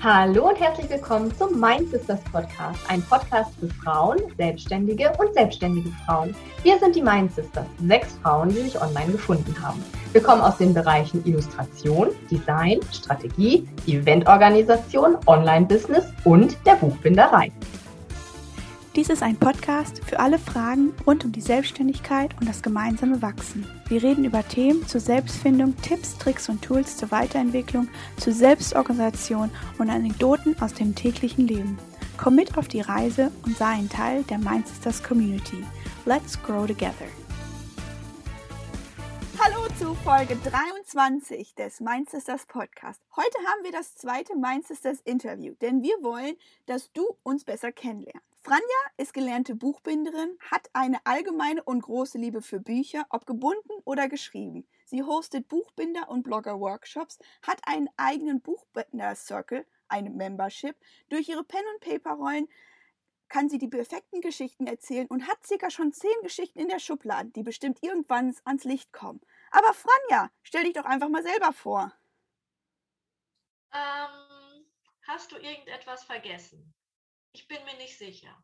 Hallo und herzlich willkommen zum Mind Sisters Podcast, ein Podcast für Frauen, Selbstständige und selbstständige Frauen. Wir sind die Mind Sisters, sechs Frauen, die sich online gefunden haben. Wir kommen aus den Bereichen Illustration, Design, Strategie, Eventorganisation, Online-Business und der Buchbinderei. Dies ist ein Podcast für alle Fragen rund um die Selbstständigkeit und das gemeinsame Wachsen. Wir reden über Themen zur Selbstfindung, Tipps, Tricks und Tools zur Weiterentwicklung, zur Selbstorganisation und Anekdoten aus dem täglichen Leben. Komm mit auf die Reise und sei ein Teil der Mindsisters Community. Let's grow together. Hallo zu Folge 23 des Mindsisters Podcast. Heute haben wir das zweite Mindsisters Interview, denn wir wollen, dass du uns besser kennenlernst. Franja ist gelernte Buchbinderin, hat eine allgemeine und große Liebe für Bücher, ob gebunden oder geschrieben. Sie hostet Buchbinder- und Blogger-Workshops, hat einen eigenen Buchbinder-Circle, eine Membership. Durch ihre Pen- und Paper-Rollen kann sie die perfekten Geschichten erzählen und hat circa schon zehn Geschichten in der Schublade, die bestimmt irgendwann ans Licht kommen. Aber Franja, stell dich doch einfach mal selber vor. Ähm, hast du irgendetwas vergessen? Ich bin mir nicht sicher.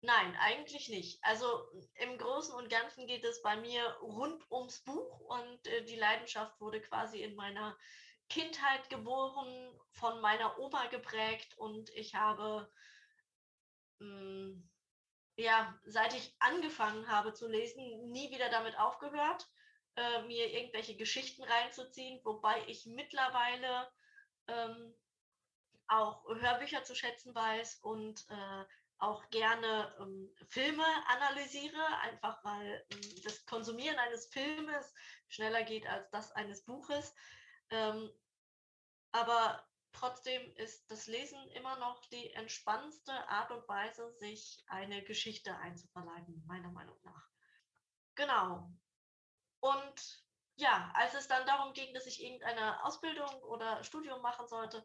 Nein, eigentlich nicht. Also im Großen und Ganzen geht es bei mir rund ums Buch und äh, die Leidenschaft wurde quasi in meiner Kindheit geboren, von meiner Oma geprägt und ich habe, mh, hm, ja, seit ich angefangen habe zu lesen, nie wieder damit aufgehört, äh, mir irgendwelche Geschichten reinzuziehen, wobei ich mittlerweile ähm, auch Hörbücher zu schätzen weiß und äh, auch gerne ähm, Filme analysiere, einfach weil ähm, das Konsumieren eines Filmes schneller geht als das eines Buches. Ähm, aber trotzdem ist das Lesen immer noch die entspannendste Art und Weise, sich eine Geschichte einzuverleiben, meiner Meinung nach. Genau. Und ja, als es dann darum ging, dass ich irgendeine Ausbildung oder Studium machen sollte,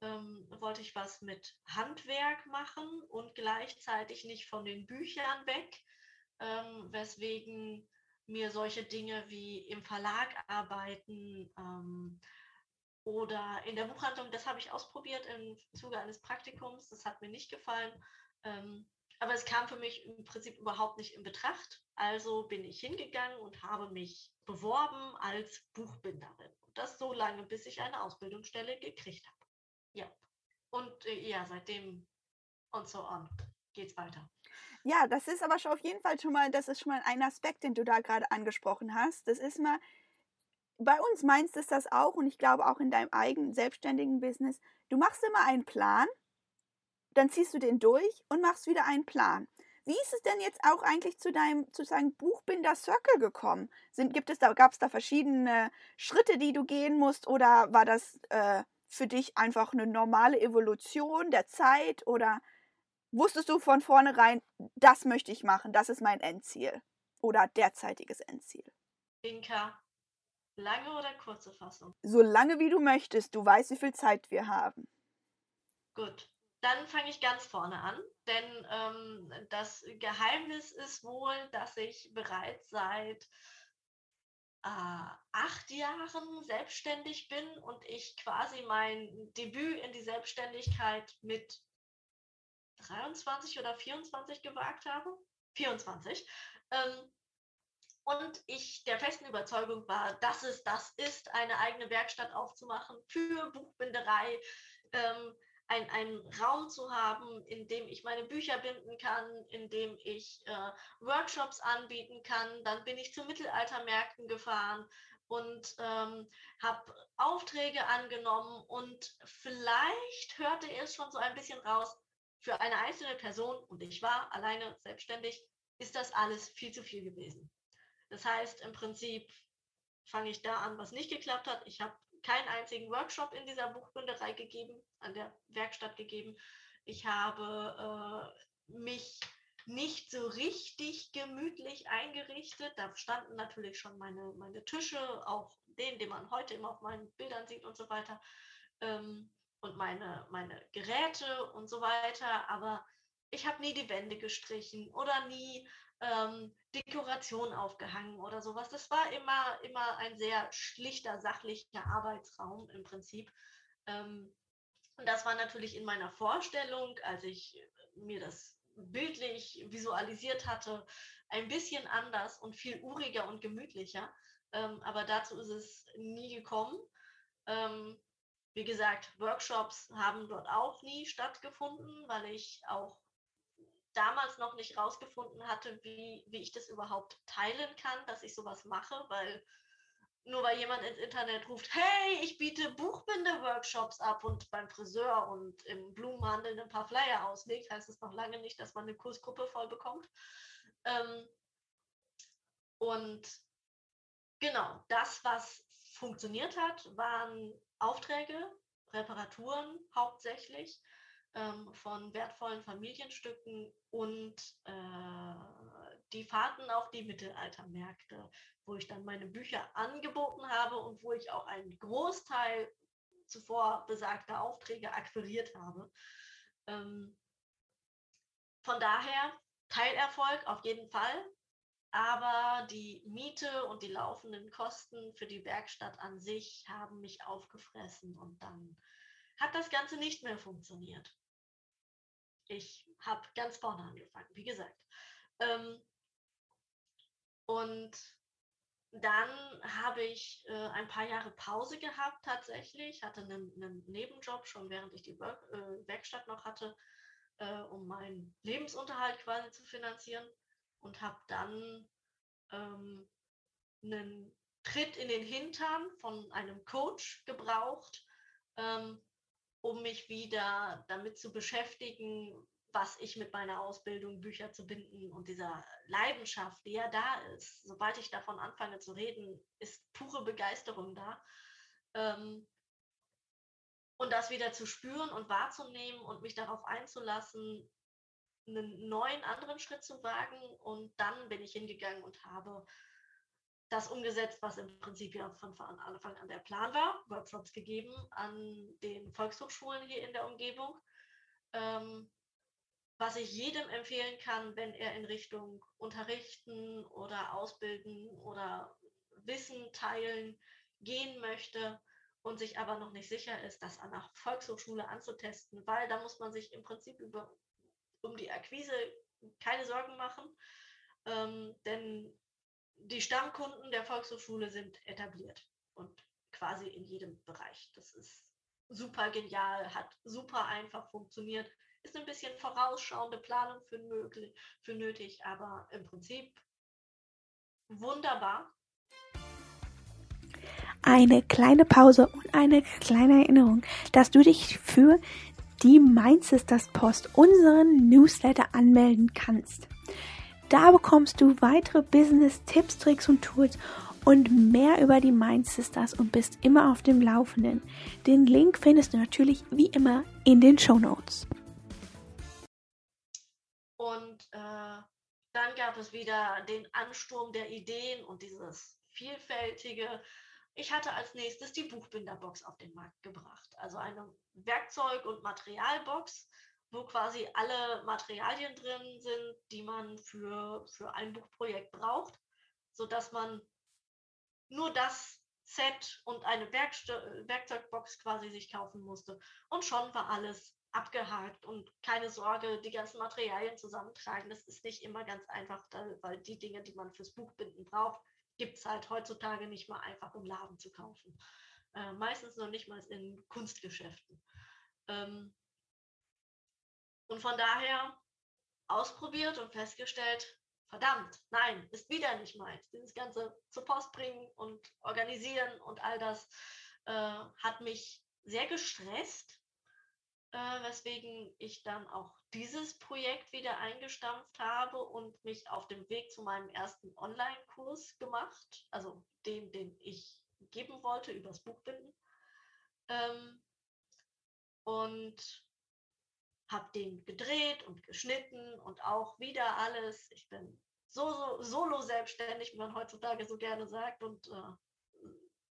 ähm, wollte ich was mit Handwerk machen und gleichzeitig nicht von den Büchern weg, ähm, weswegen mir solche Dinge wie im Verlag arbeiten ähm, oder in der Buchhandlung, das habe ich ausprobiert im Zuge eines Praktikums, das hat mir nicht gefallen. Ähm, aber es kam für mich im Prinzip überhaupt nicht in Betracht. Also bin ich hingegangen und habe mich beworben als Buchbinderin. Und das so lange, bis ich eine Ausbildungsstelle gekriegt habe. Ja. Und äh, ja, seitdem und so on geht's weiter. Ja, das ist aber schon auf jeden Fall schon mal, das ist schon mal ein Aspekt, den du da gerade angesprochen hast. Das ist mal, bei uns meinst du das auch und ich glaube auch in deinem eigenen selbstständigen Business. Du machst immer einen Plan, dann ziehst du den durch und machst wieder einen Plan. Wie ist es denn jetzt auch eigentlich zu deinem, zu deinem Buchbinder Circle gekommen? Sind, gibt es da, gab es da verschiedene Schritte, die du gehen musst oder war das äh, für dich einfach eine normale Evolution der Zeit oder wusstest du von vornherein, das möchte ich machen, das ist mein Endziel oder derzeitiges Endziel? Inka, lange oder kurze Fassung? So lange wie du möchtest, du weißt, wie viel Zeit wir haben. Gut, dann fange ich ganz vorne an, denn ähm, das Geheimnis ist wohl, dass ich bereits seit äh, acht Jahren selbstständig bin und ich quasi mein Debüt in die Selbstständigkeit mit 23 oder 24 gewagt habe. 24. Ähm, und ich der festen Überzeugung war, dass es das ist, eine eigene Werkstatt aufzumachen für Buchbinderei. Ähm, ein, einen Raum zu haben, in dem ich meine Bücher binden kann, in dem ich äh, Workshops anbieten kann. Dann bin ich zu Mittelaltermärkten gefahren und ähm, habe Aufträge angenommen und vielleicht hörte es schon so ein bisschen raus, für eine einzelne Person, und ich war alleine selbstständig, ist das alles viel zu viel gewesen. Das heißt, im Prinzip fange ich da an, was nicht geklappt hat. Ich habe keinen einzigen Workshop in dieser Buchbinderei gegeben, an der Werkstatt gegeben. Ich habe äh, mich nicht so richtig gemütlich eingerichtet. Da standen natürlich schon meine, meine Tische, auch den, den man heute immer auf meinen Bildern sieht und so weiter. Ähm, und meine, meine Geräte und so weiter. Aber ich habe nie die Wände gestrichen oder nie ähm, Dekoration aufgehangen oder sowas. Das war immer, immer ein sehr schlichter, sachlicher Arbeitsraum im Prinzip. Ähm, Und das war natürlich in meiner Vorstellung, als ich mir das bildlich visualisiert hatte, ein bisschen anders und viel uriger und gemütlicher. Ähm, aber dazu ist es nie gekommen. Ähm, wie gesagt, Workshops haben dort auch nie stattgefunden, weil ich auch damals noch nicht rausgefunden hatte, wie, wie ich das überhaupt teilen kann, dass ich sowas mache, weil nur weil jemand ins Internet ruft, hey, ich biete Buchbinde-Workshops ab und beim Friseur und im Blumenhandel ein paar Flyer auslegt, heißt es noch lange nicht, dass man eine Kursgruppe voll bekommt. Ähm, und genau, das, was funktioniert hat, waren Aufträge, Reparaturen hauptsächlich ähm, von wertvollen Familienstücken und äh, die Fahrten auf die Mittelaltermärkte, wo ich dann meine Bücher angeboten habe und wo ich auch einen Großteil zuvor besagter Aufträge akquiriert habe. Ähm, von daher Teilerfolg auf jeden Fall, aber die Miete und die laufenden Kosten für die Werkstatt an sich haben mich aufgefressen und dann hat das Ganze nicht mehr funktioniert. Ich habe ganz vorne angefangen, wie gesagt. Ähm, und dann habe ich äh, ein paar Jahre Pause gehabt tatsächlich, hatte einen, einen Nebenjob schon während ich die Work, äh, Werkstatt noch hatte, äh, um meinen Lebensunterhalt quasi zu finanzieren und habe dann ähm, einen Tritt in den Hintern von einem Coach gebraucht, ähm, um mich wieder damit zu beschäftigen, was ich mit meiner Ausbildung, Bücher zu binden und dieser Leidenschaft, die ja da ist. Sobald ich davon anfange zu reden, ist pure Begeisterung da. Ähm, und das wieder zu spüren und wahrzunehmen und mich darauf einzulassen, einen neuen anderen Schritt zu wagen. Und dann bin ich hingegangen und habe das umgesetzt, was im Prinzip ja von Anfang an der Plan war, Workshops gegeben an den Volkshochschulen hier in der Umgebung. Ähm, was ich jedem empfehlen kann, wenn er in Richtung Unterrichten oder Ausbilden oder Wissen teilen gehen möchte und sich aber noch nicht sicher ist, das an der Volkshochschule anzutesten, weil da muss man sich im Prinzip über, um die Akquise keine Sorgen machen, ähm, denn die Stammkunden der Volkshochschule sind etabliert und quasi in jedem Bereich. Das ist super genial, hat super einfach funktioniert ist ein bisschen vorausschauende Planung für, möglich, für nötig, aber im Prinzip wunderbar. Eine kleine Pause und eine kleine Erinnerung, dass du dich für die Mind Sisters Post, unseren Newsletter, anmelden kannst. Da bekommst du weitere Business-Tipps, Tricks und Tools und mehr über die Mind Sisters und bist immer auf dem Laufenden. Den Link findest du natürlich wie immer in den Show Notes. Und äh, dann gab es wieder den Ansturm der Ideen und dieses vielfältige. Ich hatte als nächstes die Buchbinderbox auf den Markt gebracht. Also eine Werkzeug- und Materialbox, wo quasi alle Materialien drin sind, die man für, für ein Buchprojekt braucht, sodass man nur das Set und eine Werkst Werkzeugbox quasi sich kaufen musste. Und schon war alles abgehakt und keine Sorge, die ganzen Materialien zusammentragen. Das ist nicht immer ganz einfach, weil die Dinge, die man fürs Buchbinden braucht, gibt es halt heutzutage nicht mal einfach im Laden zu kaufen. Äh, meistens noch nicht mal in Kunstgeschäften. Ähm, und von daher ausprobiert und festgestellt, verdammt, nein, ist wieder nicht meins. Dieses ganze zur Post bringen und organisieren und all das äh, hat mich sehr gestresst äh, weswegen ich dann auch dieses Projekt wieder eingestampft habe und mich auf dem Weg zu meinem ersten Online-Kurs gemacht, also den, den ich geben wollte übers Buchbinden. Ähm, und habe den gedreht und geschnitten und auch wieder alles. Ich bin so, so solo selbstständig, wie man heutzutage so gerne sagt und äh,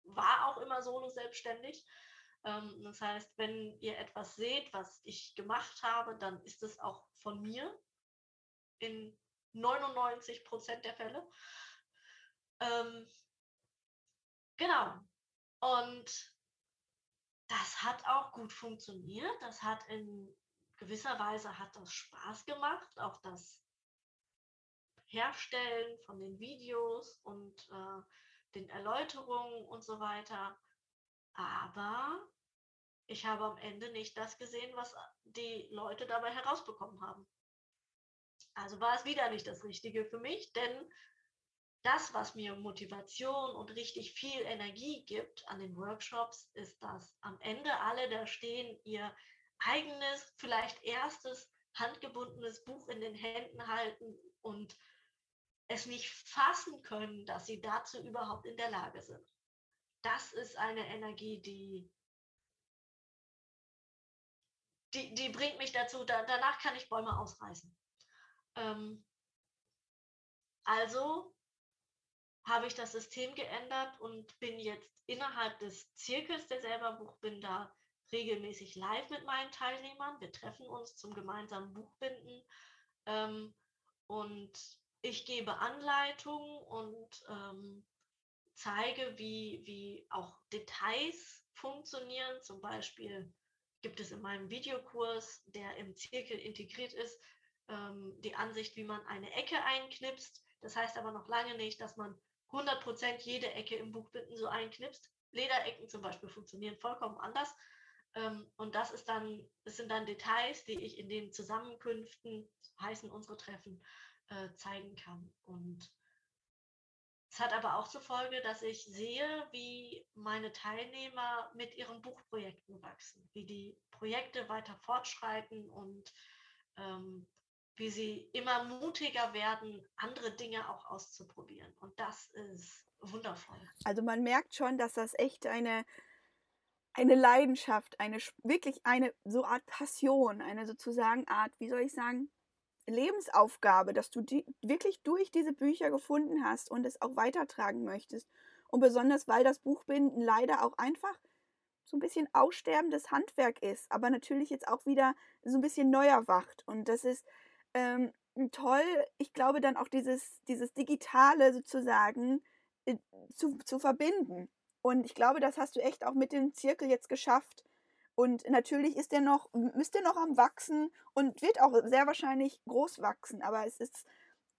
war auch immer solo selbstständig. Ähm, das heißt, wenn ihr etwas seht, was ich gemacht habe, dann ist es auch von mir in 99 Prozent der Fälle. Ähm, genau. Und das hat auch gut funktioniert. Das hat in gewisser Weise hat das Spaß gemacht, auch das Herstellen von den Videos und äh, den Erläuterungen und so weiter. Aber ich habe am Ende nicht das gesehen, was die Leute dabei herausbekommen haben. Also war es wieder nicht das Richtige für mich, denn das, was mir Motivation und richtig viel Energie gibt an den Workshops, ist, dass am Ende alle da stehen, ihr eigenes, vielleicht erstes handgebundenes Buch in den Händen halten und es nicht fassen können, dass sie dazu überhaupt in der Lage sind. Das ist eine Energie, die, die, die bringt mich dazu, da, danach kann ich Bäume ausreißen. Ähm, also habe ich das System geändert und bin jetzt innerhalb des Zirkels der Selberbuchbinder regelmäßig live mit meinen Teilnehmern. Wir treffen uns zum gemeinsamen Buchbinden ähm, und ich gebe Anleitungen und ähm, zeige, wie, wie auch Details funktionieren. Zum Beispiel gibt es in meinem Videokurs, der im Zirkel integriert ist, ähm, die Ansicht, wie man eine Ecke einknipst. Das heißt aber noch lange nicht, dass man 100% jede Ecke im Buchbinden so einknipst. Lederecken zum Beispiel funktionieren vollkommen anders. Ähm, und das ist dann, das sind dann Details, die ich in den Zusammenkünften, heißen unsere Treffen, äh, zeigen kann. Und es hat aber auch zur Folge, dass ich sehe, wie meine Teilnehmer mit ihren Buchprojekten wachsen, wie die Projekte weiter fortschreiten und ähm, wie sie immer mutiger werden, andere Dinge auch auszuprobieren. Und das ist wundervoll. Also man merkt schon, dass das echt eine, eine Leidenschaft, eine wirklich eine so Art Passion, eine sozusagen Art, wie soll ich sagen, Lebensaufgabe, dass du die wirklich durch diese Bücher gefunden hast und es auch weitertragen möchtest. Und besonders, weil das Buchbinden leider auch einfach so ein bisschen aussterbendes Handwerk ist, aber natürlich jetzt auch wieder so ein bisschen neu erwacht. Und das ist ähm, toll, ich glaube, dann auch dieses, dieses Digitale sozusagen äh, zu, zu verbinden. Und ich glaube, das hast du echt auch mit dem Zirkel jetzt geschafft, und natürlich ist er noch, müsste noch am Wachsen und wird auch sehr wahrscheinlich groß wachsen. Aber es ist,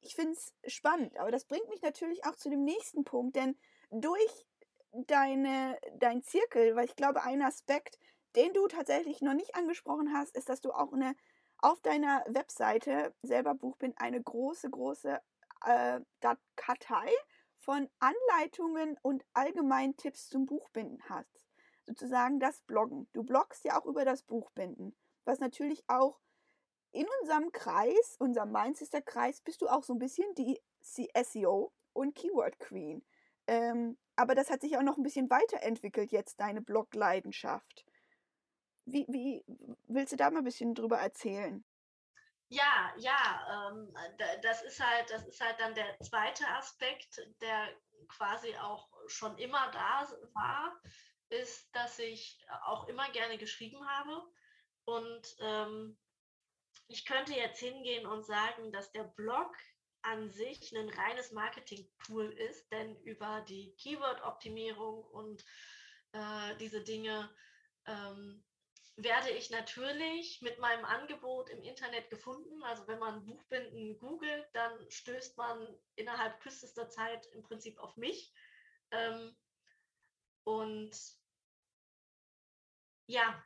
ich finde es spannend. Aber das bringt mich natürlich auch zu dem nächsten Punkt, denn durch deine, dein Zirkel, weil ich glaube, ein Aspekt, den du tatsächlich noch nicht angesprochen hast, ist, dass du auch eine, auf deiner Webseite selber Buch bin, eine große, große äh, Kartei von Anleitungen und allgemeinen Tipps zum Buchbinden hast sozusagen das Bloggen. Du bloggst ja auch über das Buchbinden, was natürlich auch in unserem Kreis, unserem Mindsister Kreis, bist du auch so ein bisschen die SEO und Keyword Queen. Ähm, aber das hat sich auch noch ein bisschen weiterentwickelt jetzt, deine Blog-Leidenschaft. Wie, wie willst du da mal ein bisschen drüber erzählen? Ja, ja, ähm, das ist halt, das ist halt dann der zweite Aspekt, der quasi auch schon immer da war ist, dass ich auch immer gerne geschrieben habe. Und ähm, ich könnte jetzt hingehen und sagen, dass der Blog an sich ein reines Marketing-Tool ist, denn über die Keyword-Optimierung und äh, diese Dinge ähm, werde ich natürlich mit meinem Angebot im Internet gefunden. Also wenn man Buchbinden googelt, dann stößt man innerhalb kürzester Zeit im Prinzip auf mich. Ähm, und ja,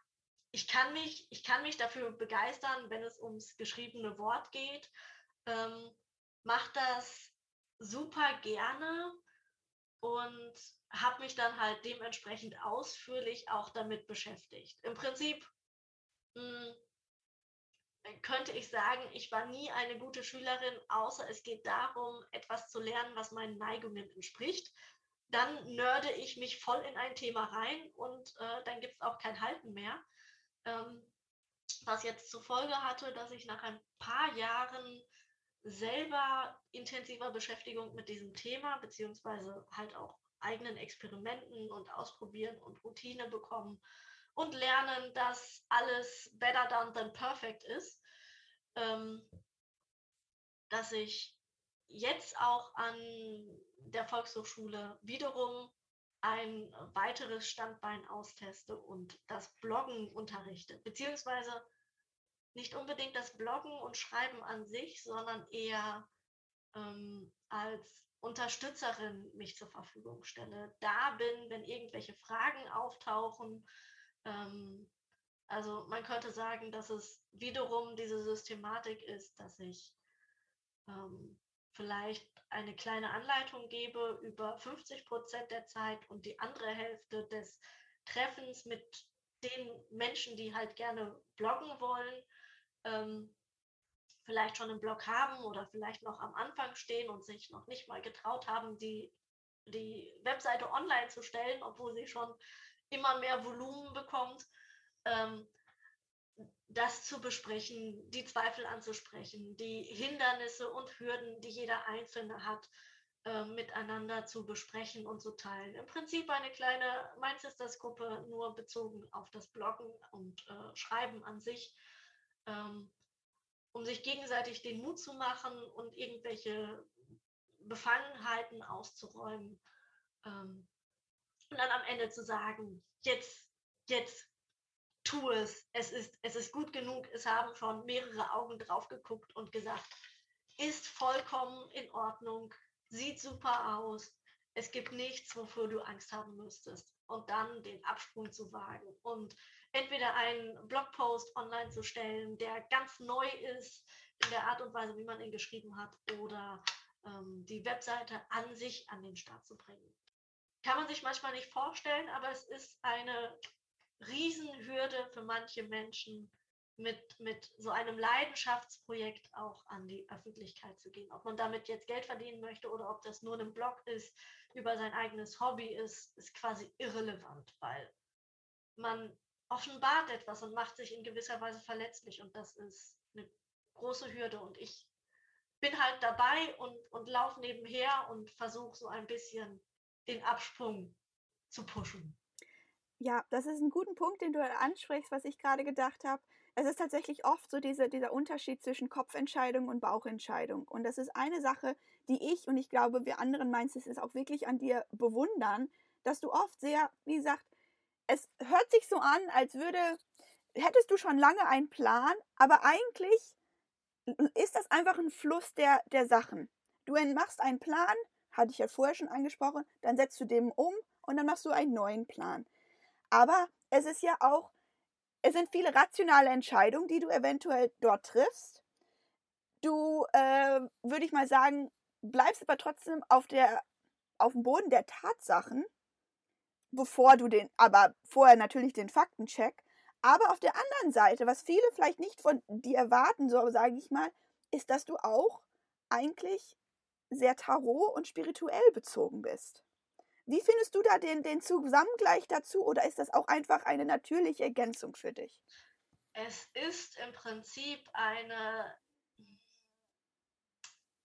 ich kann mich, ich kann mich dafür begeistern, wenn es ums geschriebene Wort geht. Ähm, Mache das super gerne und habe mich dann halt dementsprechend ausführlich auch damit beschäftigt. Im Prinzip mh, hm, könnte ich sagen, ich war nie eine gute Schülerin, außer es geht darum, etwas zu lernen, was meinen Neigungen entspricht dann nörde ich mich voll in ein Thema rein und äh, dann gibt es auch kein Halten mehr. Ähm, was jetzt zur Folge hatte, dass ich nach ein paar Jahren selber intensiver Beschäftigung mit diesem Thema, beziehungsweise halt auch eigenen Experimenten und Ausprobieren und Routine bekommen und lernen, dass alles better done than perfect ist, ähm, dass ich jetzt auch an der Volkshochschule wiederum ein weiteres Standbein austeste und das Bloggen unterrichte, beziehungsweise nicht unbedingt das Bloggen und Schreiben an sich, sondern eher ähm, als Unterstützerin mich zur Verfügung stelle, da bin, wenn irgendwelche Fragen auftauchen. Ähm, also man könnte sagen, dass es wiederum diese Systematik ist, dass ich ähm, vielleicht eine kleine Anleitung gebe über 50 Prozent der Zeit und die andere Hälfte des Treffens mit den Menschen, die halt gerne bloggen wollen, ähm, vielleicht schon einen Blog haben oder vielleicht noch am Anfang stehen und sich noch nicht mal getraut haben, die, die Webseite online zu stellen, obwohl sie schon immer mehr Volumen bekommt. Ähm, das zu besprechen, die Zweifel anzusprechen, die Hindernisse und Hürden, die jeder Einzelne hat, äh, miteinander zu besprechen und zu teilen. Im Prinzip eine kleine Mind Sisters Gruppe, nur bezogen auf das Bloggen und äh, Schreiben an sich, ähm, um sich gegenseitig den Mut zu machen und irgendwelche Befangenheiten auszuräumen. Ähm, und dann am Ende zu sagen, jetzt, jetzt tu es, es ist, es ist gut genug, es haben schon mehrere Augen drauf geguckt und gesagt, ist vollkommen in Ordnung, sieht super aus, es gibt nichts, wofür du Angst haben müsstest. Und dann den Absprung zu wagen und entweder einen Blogpost online zu stellen, der ganz neu ist in der Art und Weise, wie man ihn geschrieben hat, oder ähm, die Webseite an sich an den Start zu bringen. Kann man sich manchmal nicht vorstellen, aber es ist eine Riesenhürde für manche Menschen, mit, mit so einem Leidenschaftsprojekt auch an die Öffentlichkeit zu gehen. Ob man damit jetzt Geld verdienen möchte oder ob das nur ein Blog ist, über sein eigenes Hobby ist, ist quasi irrelevant, weil man offenbart etwas und macht sich in gewisser Weise verletzlich und das ist eine große Hürde und ich bin halt dabei und, und laufe nebenher und versuche so ein bisschen den Absprung zu pushen. Ja, das ist ein guter Punkt, den du ansprichst, was ich gerade gedacht habe. Es ist tatsächlich oft so diese, dieser Unterschied zwischen Kopfentscheidung und Bauchentscheidung. Und das ist eine Sache, die ich und ich glaube, wir anderen meinst es auch wirklich an dir bewundern, dass du oft sehr, wie gesagt, es hört sich so an, als würde, hättest du schon lange einen Plan, aber eigentlich ist das einfach ein Fluss der, der Sachen. Du machst einen Plan, hatte ich ja vorher schon angesprochen, dann setzt du dem um und dann machst du einen neuen Plan. Aber es ist ja auch, es sind viele rationale Entscheidungen, die du eventuell dort triffst. Du, äh, würde ich mal sagen, bleibst aber trotzdem auf der, auf dem Boden der Tatsachen, bevor du den, aber vorher natürlich den Faktencheck. Aber auf der anderen Seite, was viele vielleicht nicht von dir erwarten, so sage ich mal, ist, dass du auch eigentlich sehr tarot und spirituell bezogen bist. Wie findest du da den, den Zusammengleich dazu oder ist das auch einfach eine natürliche Ergänzung für dich? Es ist im Prinzip eine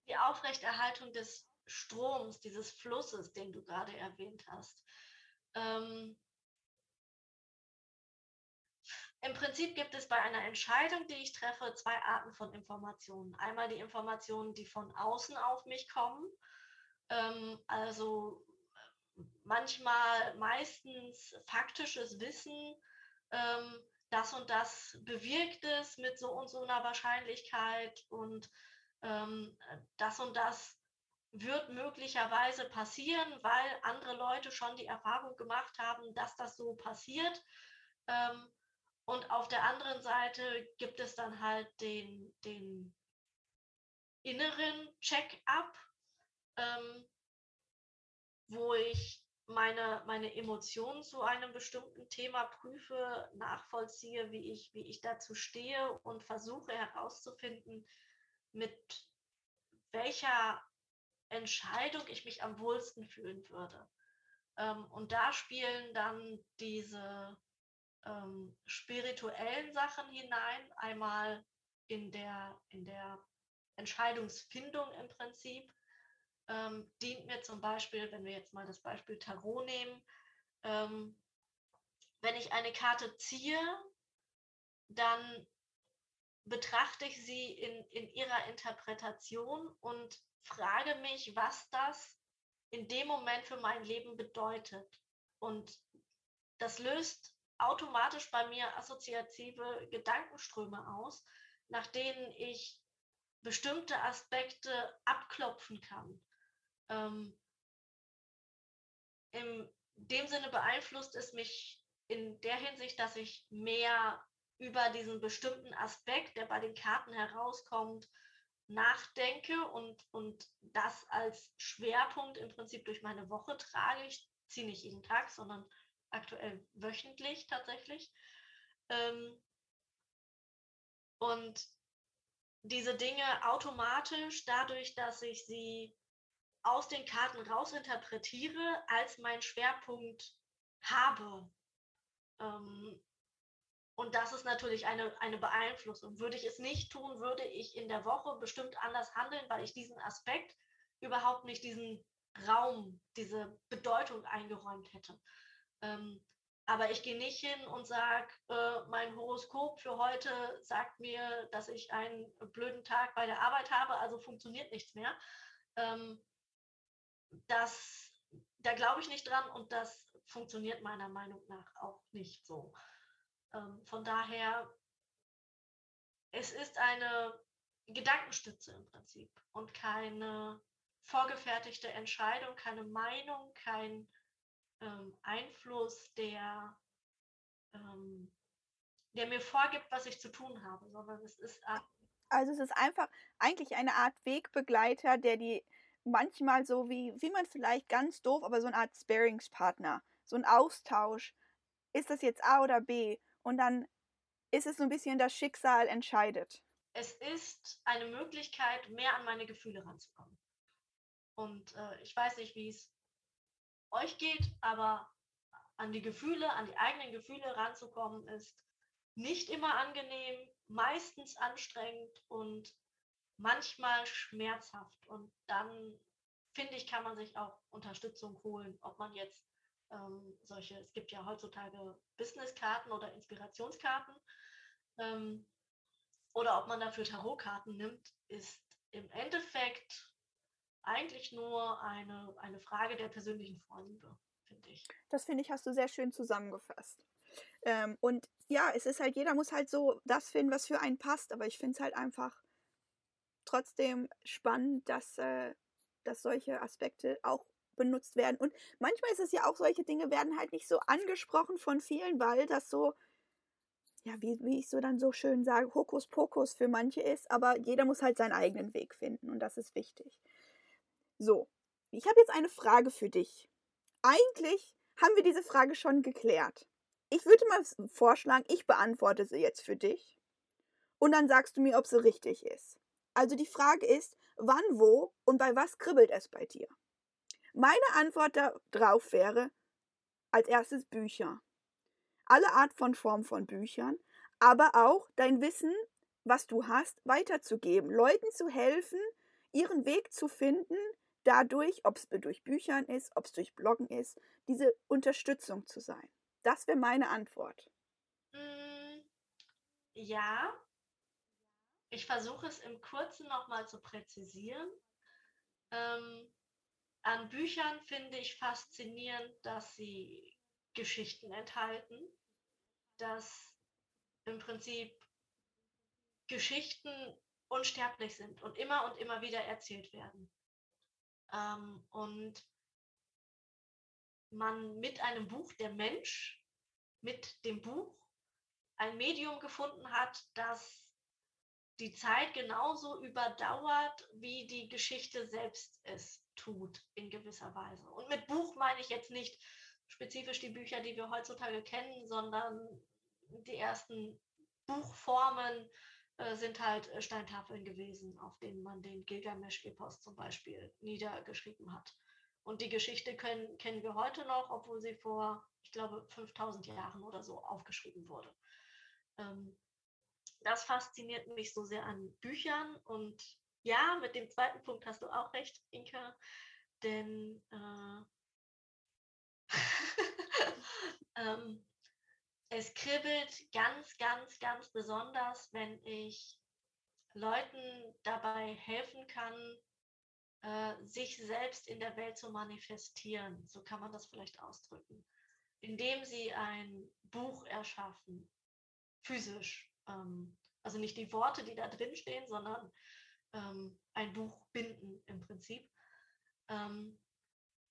die Aufrechterhaltung des Stroms, dieses Flusses, den du gerade erwähnt hast. Ähm, Im Prinzip gibt es bei einer Entscheidung, die ich treffe, zwei Arten von Informationen. Einmal die Informationen, die von außen auf mich kommen, ähm, also manchmal meistens faktisches Wissen, ähm, das und das bewirkt es mit so und so einer Wahrscheinlichkeit und ähm, das und das wird möglicherweise passieren, weil andere Leute schon die Erfahrung gemacht haben, dass das so passiert. Ähm, und auf der anderen Seite gibt es dann halt den, den inneren Check-up, ähm, wo ich meine, meine Emotionen zu einem bestimmten Thema prüfe, nachvollziehe, wie ich, wie ich dazu stehe und versuche herauszufinden, mit welcher Entscheidung ich mich am wohlsten fühlen würde. Ähm, und da spielen dann diese ähm, spirituellen Sachen hinein, einmal in der, in der Entscheidungsfindung im Prinzip, ähm, dient mir zum Beispiel, wenn wir jetzt mal das Beispiel Tarot nehmen, ähm, wenn ich eine Karte ziehe, dann betrachte ich sie in, in ihrer Interpretation und frage mich, was das in dem Moment für mein Leben bedeutet. und das löst automatisch bei mir assoziative Gedankenströme aus, nach denen ich bestimmte Aspekte abklopfen kann. Ähm, in dem Sinne beeinflusst es mich in der Hinsicht, dass ich mehr über diesen bestimmten Aspekt, der bei den Karten herauskommt, nachdenke und, und das als Schwerpunkt im Prinzip durch meine Woche trage. Ich ziehe nicht jeden Tag, sondern aktuell wöchentlich tatsächlich. Ähm, und diese Dinge automatisch, dadurch, dass ich sie aus den Karten rausinterpretiere, als mein Schwerpunkt habe. Ähm, und das ist natürlich eine, eine Beeinflussung. Würde ich es nicht tun, würde ich in der Woche bestimmt anders handeln, weil ich diesen Aspekt überhaupt nicht diesen Raum, diese Bedeutung eingeräumt hätte. Ähm, aber ich gehe nicht hin und sage, äh, mein Horoskop für heute sagt mir, dass ich einen blöden Tag bei der Arbeit habe, also funktioniert nichts mehr. Ähm, das, da glaube ich nicht dran und das funktioniert meiner Meinung nach auch nicht so. Ähm, von daher, es ist eine Gedankenstütze im Prinzip und keine vorgefertigte Entscheidung, keine Meinung, kein ähm, Einfluss, der, ähm, der mir vorgibt, was ich zu tun habe, sondern es ist. Also es ist einfach eigentlich eine Art Wegbegleiter, der die manchmal so wie, wie man vielleicht ganz doof, aber so eine Art Sparingspartner, so ein Austausch. Ist das jetzt A oder B? Und dann ist es so ein bisschen das Schicksal entscheidet. Es ist eine Möglichkeit, mehr an meine Gefühle ranzukommen. Und äh, ich weiß nicht, wie es euch geht, aber an die Gefühle, an die eigenen Gefühle ranzukommen, ist nicht immer angenehm, meistens anstrengend und manchmal schmerzhaft. Und dann finde ich, kann man sich auch Unterstützung holen, ob man jetzt ähm, solche, es gibt ja heutzutage Businesskarten oder Inspirationskarten, ähm, oder ob man dafür Tarotkarten nimmt, ist im Endeffekt eigentlich nur eine, eine Frage der persönlichen Vorliebe, finde ich. Das finde ich, hast du sehr schön zusammengefasst. Ähm, und ja, es ist halt, jeder muss halt so das finden, was für einen passt, aber ich finde es halt einfach trotzdem spannend, dass, äh, dass solche Aspekte auch benutzt werden. Und manchmal ist es ja auch, solche Dinge werden halt nicht so angesprochen von vielen, weil das so, ja, wie, wie ich so dann so schön sage, Hokuspokus für manche ist, aber jeder muss halt seinen eigenen Weg finden und das ist wichtig. So, ich habe jetzt eine Frage für dich. Eigentlich haben wir diese Frage schon geklärt. Ich würde mal vorschlagen, ich beantworte sie jetzt für dich und dann sagst du mir, ob sie richtig ist. Also die Frage ist, wann, wo und bei was kribbelt es bei dir? Meine Antwort darauf wäre als erstes Bücher. Alle Art von Form von Büchern, aber auch dein Wissen, was du hast, weiterzugeben, Leuten zu helfen, ihren Weg zu finden, dadurch, ob es durch Büchern ist, ob es durch Bloggen ist, diese Unterstützung zu sein. Das wäre meine Antwort. Mm, ja, ich versuche es im Kurzen nochmal zu präzisieren. Ähm, an Büchern finde ich faszinierend, dass sie Geschichten enthalten, dass im Prinzip Geschichten unsterblich sind und immer und immer wieder erzählt werden. Ähm, und man mit einem Buch, der Mensch, mit dem Buch ein Medium gefunden hat, das die Zeit genauso überdauert, wie die Geschichte selbst es tut, in gewisser Weise. Und mit Buch meine ich jetzt nicht spezifisch die Bücher, die wir heutzutage kennen, sondern die ersten Buchformen, äh, sind halt äh, Steintafeln gewesen, auf denen man den Gilgamesch-Epos zum Beispiel niedergeschrieben hat. Und die Geschichte können, kennen wir heute noch, obwohl sie vor, ich glaube, 5000 Jahren oder so aufgeschrieben wurde. Ähm, das fasziniert mich so sehr an Büchern. Und ja, mit dem zweiten Punkt hast du auch recht, Inka, denn äh, ähm, es kribbelt ganz, ganz, ganz besonders, wenn ich Leuten dabei helfen kann, äh, sich selbst in der Welt zu manifestieren. So kann man das vielleicht ausdrücken. indem sie ein Buch erschaffen, physisch. Ähm, also nicht die Worte, die da drin stehen, sondern ähm, ein Buch binden im Prinzip. Ähm,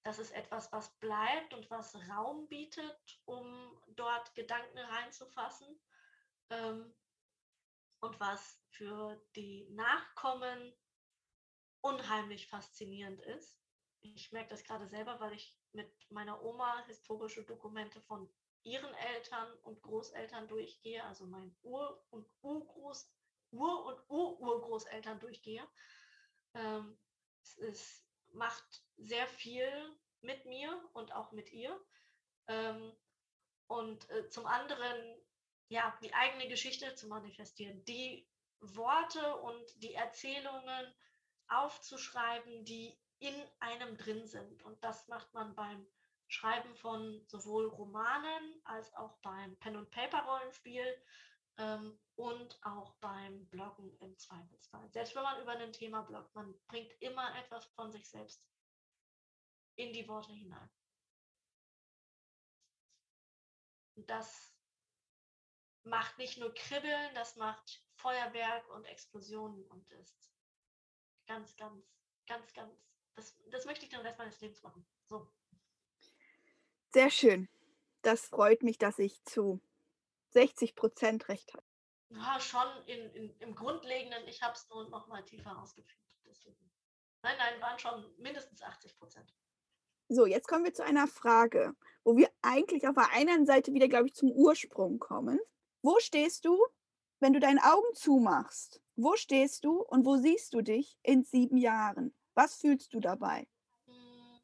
das ist etwas, was bleibt und was Raum bietet, um dort Gedanken reinzufassen ähm, und was für die Nachkommen unheimlich faszinierend ist. Ich merke das gerade selber, weil ich mit meiner Oma historische Dokumente von ihren Eltern und Großeltern durchgehe, also mein Ur- und Urgroß, Ur- und Ur-Urgroßeltern durchgehe. Ähm, es ist, macht sehr viel mit mir und auch mit ihr. Ähm, und äh, zum anderen, ja, die eigene Geschichte zu manifestieren, die Worte und die Erzählungen aufzuschreiben, die in einem drin sind. Und das macht man beim Schreiben von sowohl Romanen als auch beim Pen-and-Paper-Rollenspiel ähm, und auch beim Bloggen im Zweifelsfall. Selbst wenn man über ein Thema bloggt, man bringt immer etwas von sich selbst in die Worte hinein. Und das macht nicht nur Kribbeln, das macht Feuerwerk und Explosionen und ist ganz, ganz, ganz, ganz, das, das möchte ich den Rest meines Lebens machen. So. Sehr schön. Das freut mich, dass ich zu 60 Prozent recht habe. Ja, schon in, in, im Grundlegenden, ich habe es nur noch mal tiefer ausgeführt. Deswegen. Nein, nein, waren schon mindestens 80 Prozent. So, jetzt kommen wir zu einer Frage, wo wir eigentlich auf der einen Seite wieder, glaube ich, zum Ursprung kommen. Wo stehst du, wenn du deine Augen zumachst? Wo stehst du und wo siehst du dich in sieben Jahren? Was fühlst du dabei? Hm,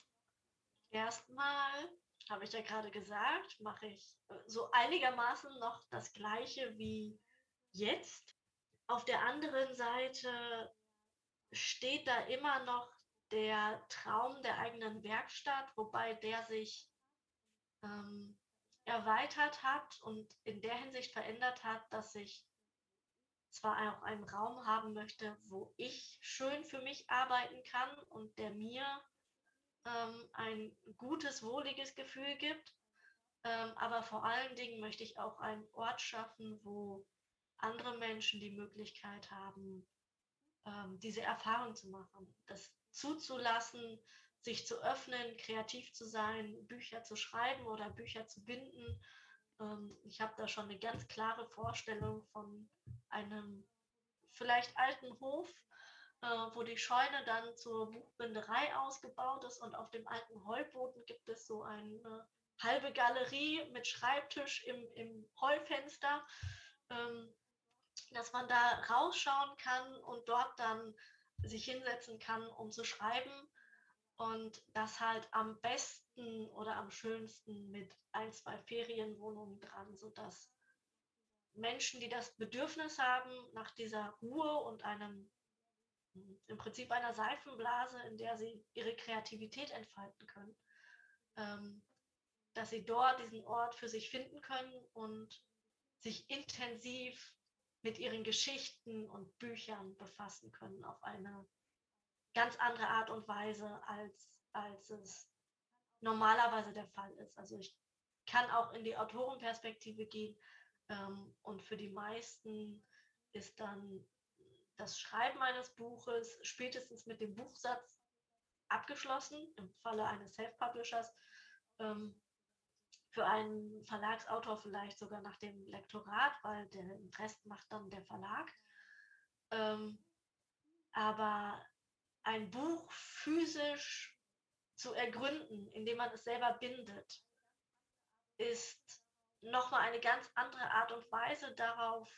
Erstmal habe ich ja gerade gesagt, mache ich äh, so einigermaßen noch das gleiche wie jetzt. Auf der anderen Seite steht da immer noch der Traum der eigenen Werkstatt, wobei der sich ähm, erweitert hat und in der Hinsicht verändert hat, dass ich zwar auch einen Raum haben möchte, wo ich schön für mich arbeiten kann und der mir ähm, ein gutes, wohliges Gefühl gibt. Ähm, aber vor allen Dingen möchte ich auch einen Ort schaffen, wo andere Menschen die Möglichkeit haben, ähm, diese Erfahrung zu machen, das zuzulassen, sich zu öffnen, kreativ zu sein, Bücher zu schreiben oder Bücher zu binden. Ähm, ich habe da schon eine ganz klare Vorstellung von einem vielleicht alten Hof, wo die Scheune dann zur Buchbinderei ausgebaut ist und auf dem alten Heuboden gibt es so eine halbe Galerie mit Schreibtisch im, im Heufenster, ähm, dass man da rausschauen kann und dort dann sich hinsetzen kann, um zu schreiben. Und das halt am besten oder am schönsten mit ein, zwei Ferienwohnungen dran, sodass Menschen, die das Bedürfnis haben nach dieser Ruhe und einem im Prinzip einer Seifenblase, in der sie ihre Kreativität entfalten können, ähm, dass sie dort diesen Ort für sich finden können und sich intensiv mit ihren Geschichten und Büchern befassen können auf eine ganz andere Art und Weise, als, als es normalerweise der Fall ist. Also ich kann auch in die Autorenperspektive gehen ähm, und für die meisten ist dann das Schreiben eines Buches spätestens mit dem Buchsatz abgeschlossen, im Falle eines Self-Publishers. Ähm, für einen Verlagsautor vielleicht sogar nach dem Lektorat, weil den Rest macht dann der Verlag. Ähm, aber ein Buch physisch zu ergründen, indem man es selber bindet, ist nochmal eine ganz andere Art und Weise darauf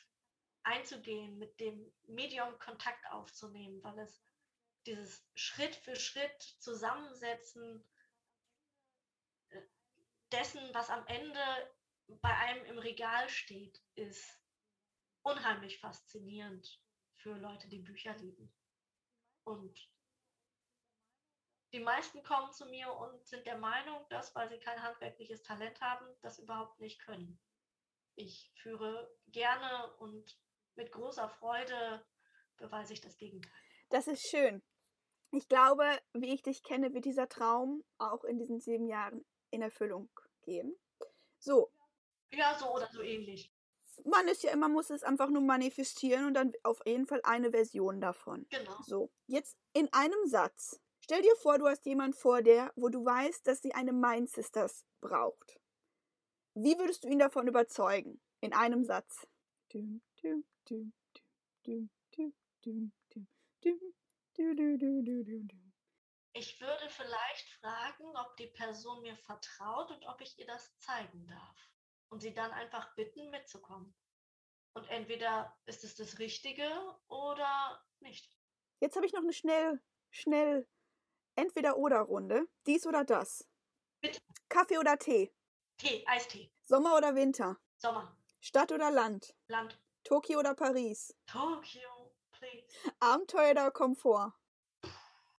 einzugehen, mit dem Medium Kontakt aufzunehmen, weil es dieses Schritt für Schritt Zusammensetzen dessen, was am Ende bei einem im Regal steht, ist unheimlich faszinierend für Leute, die Bücher lieben. Und die meisten kommen zu mir und sind der Meinung, dass, weil sie kein handwerkliches Talent haben, das überhaupt nicht können. Ich führe gerne und mit großer Freude beweise ich das Gegenteil. Das ist schön. Ich glaube, wie ich dich kenne, wird dieser Traum auch in diesen sieben Jahren in Erfüllung gehen. So. Ja, so oder so ähnlich. Man ist ja immer, muss es einfach nur manifestieren und dann auf jeden Fall eine Version davon. Genau. So, jetzt in einem Satz. Stell dir vor, du hast jemand vor dir, wo du weißt, dass sie eine Mind Sisters braucht. Wie würdest du ihn davon überzeugen? In einem Satz. Dum, dum, dum, dum, dum, dum, dum, dum, dum, dum, dum, dum, dum, dum. Ich würde vielleicht fragen, ob die Person mir vertraut und ob ich ihr das zeigen darf. Und sie dann einfach bitten, mitzukommen. Und entweder ist es das Richtige oder nicht. Jetzt habe ich noch eine schnell, schnell Entweder-Oder-Runde. Dies oder das. Bitte. Kaffee oder Tee. Tee, Eistee, Sommer oder Winter. Sommer, Stadt oder Land. Land, Tokio oder Paris. Tokio, please. Abenteuer oder Komfort.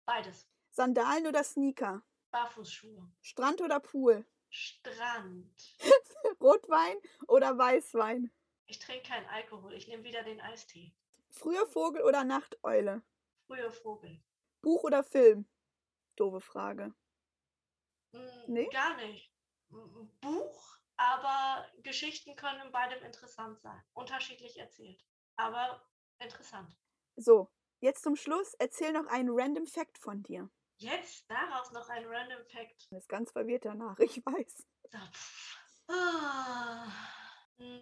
Beides. Sandalen oder Sneaker. Barfußschuhe, Strand oder Pool. Strand. Rotwein oder Weißwein. Ich trinke keinen Alkohol, ich nehme wieder den Eistee. Früher Vogel oder Nachteule. Früher Vogel. Buch oder Film. Doofe Frage. Mm, Nee? Gar nicht. Buch, aber Geschichten können in beidem interessant sein. Unterschiedlich erzählt, aber interessant. So, jetzt zum Schluss erzähl noch einen random Fact von dir. Jetzt daraus noch ein Random Fact. Du bist ganz verwirrt danach, ich weiß. So. Ah, mm,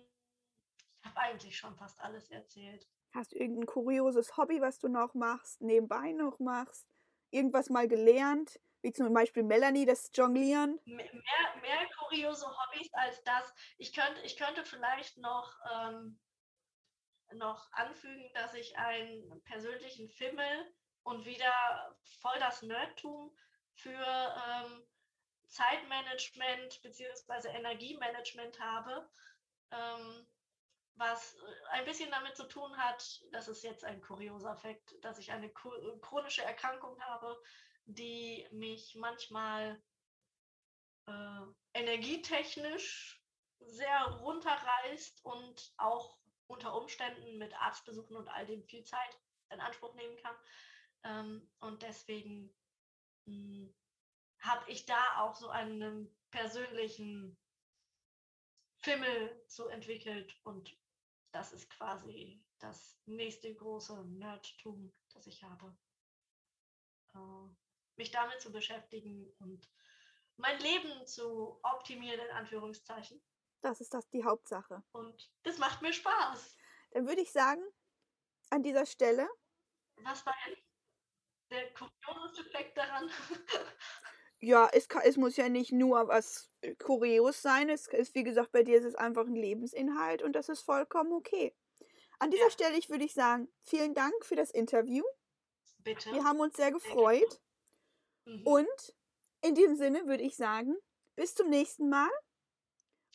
Ich habe eigentlich schon fast alles erzählt. Hast du irgendein kurioses Hobby, was du noch machst, nebenbei noch machst? Irgendwas mal gelernt? Wie zum Beispiel Melanie, das Jonglieren? Mehr, mehr kuriose Hobbys als das. Ich könnte, ich könnte vielleicht noch, ähm, noch anfügen, dass ich einen persönlichen Fimmel und wieder voll das Nerdtum für ähm, Zeitmanagement bzw. Energiemanagement habe, ähm, was ein bisschen damit zu tun hat, das ist jetzt ein kurioser Fakt, dass ich eine chronische Erkrankung habe, die mich manchmal äh, energietechnisch sehr runterreißt und auch unter Umständen mit Arztbesuchen und all dem viel Zeit in Anspruch nehmen kann. Ähm, und deswegen habe ich da auch so einen persönlichen Fimmel zu entwickelt und das ist quasi das nächste große Nerdtum, das ich habe. Äh, mich damit zu beschäftigen und mein Leben zu optimieren, in Anführungszeichen. Das ist das die Hauptsache. Und das macht mir Spaß. Dann würde ich sagen, an dieser Stelle, Was war denn der kurioseste Effekt daran? ja, es, kann, es muss ja nicht nur was äh, kurios sein. Es ist, wie gesagt, bei dir ist es einfach ein Lebensinhalt und das ist vollkommen okay. An dieser Ja. Stelle ich würde ich sagen, vielen Dank für das Interview. Bitte. Wir haben uns sehr gefreut. Mhm. Und in dem Sinne würde ich sagen, bis zum nächsten Mal.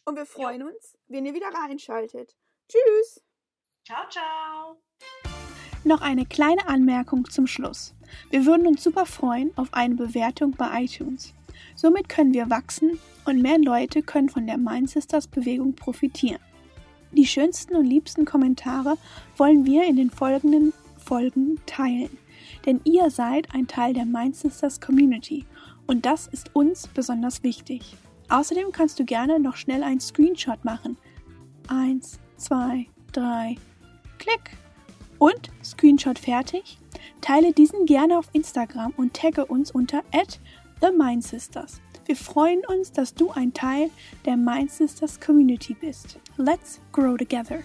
Und wir freuen uns, wenn ihr wieder reinschaltet. Tschüss! Ciao, ciao. Noch eine kleine Anmerkung zum Schluss. Wir würden uns super freuen auf eine Bewertung bei iTunes. Somit können wir wachsen und mehr Leute können von der Mind Sisters Bewegung profitieren. Die schönsten und liebsten Kommentare wollen wir in den folgenden Folgen teilen. Denn ihr seid ein Teil der Mind Sisters Community und das ist uns besonders wichtig. Außerdem kannst du gerne noch schnell einen Screenshot machen. Eins, zwei, drei, klick! Und Screenshot fertig? Teile diesen gerne auf Instagram und tagge uns unter @themindSisters. Wir freuen uns, dass du ein Teil der Mind Sisters Community bist. Let's grow together.